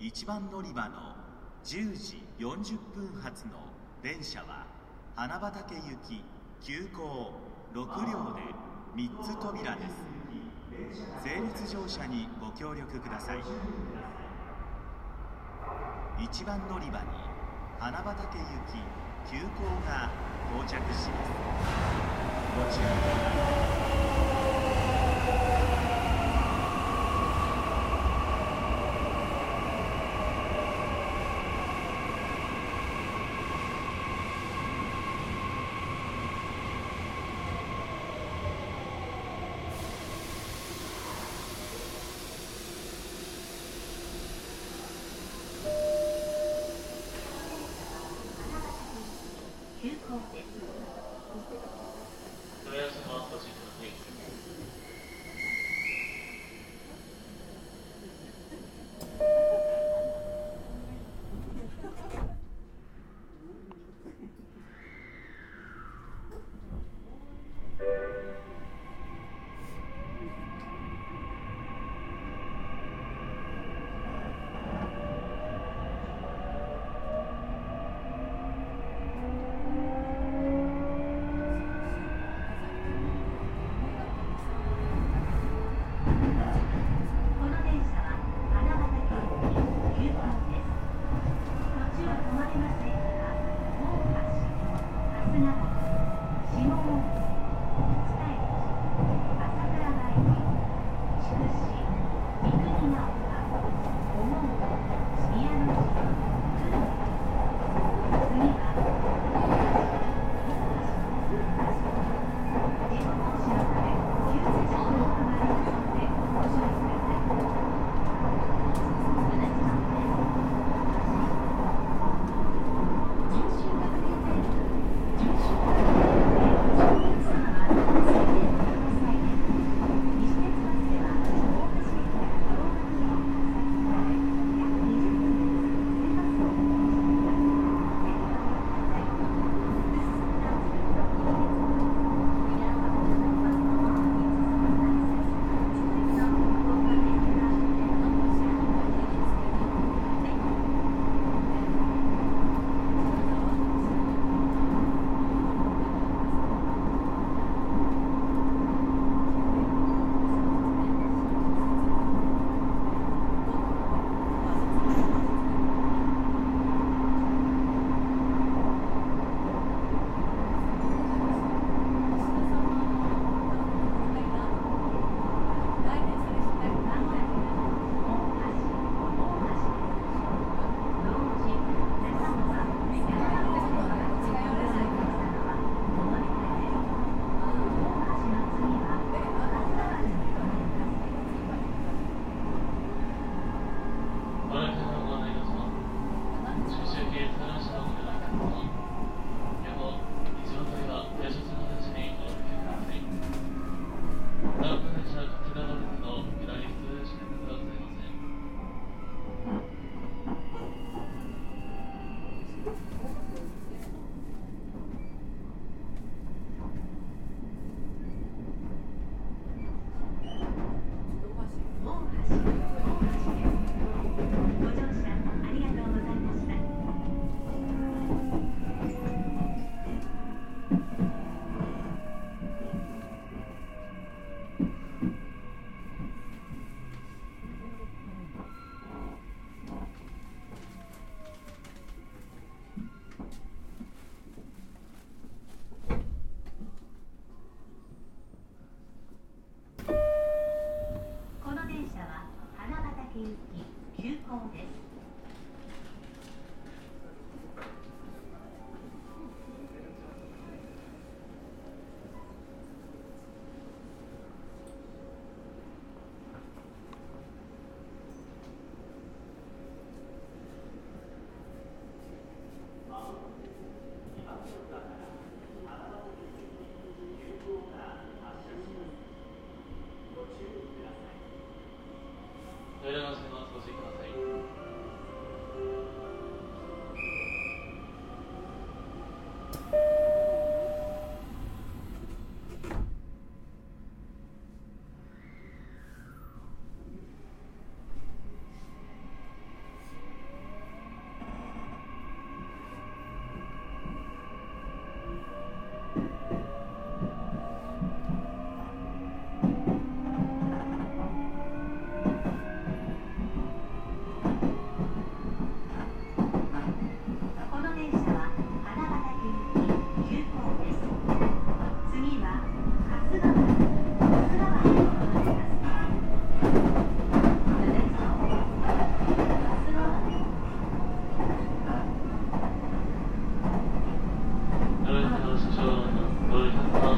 1番乗り場の10時40分発の電車は花畑行き急行6両で3つ扉です。整列乗車にご協力ください。1番乗り場に花畑行き急行が到着します。ご注意ください急行です。問い合わせもあったしください。この電車は花畑行き急行です。途中止まれませんが、大橋、春日本、下 Yeah, I'm still 到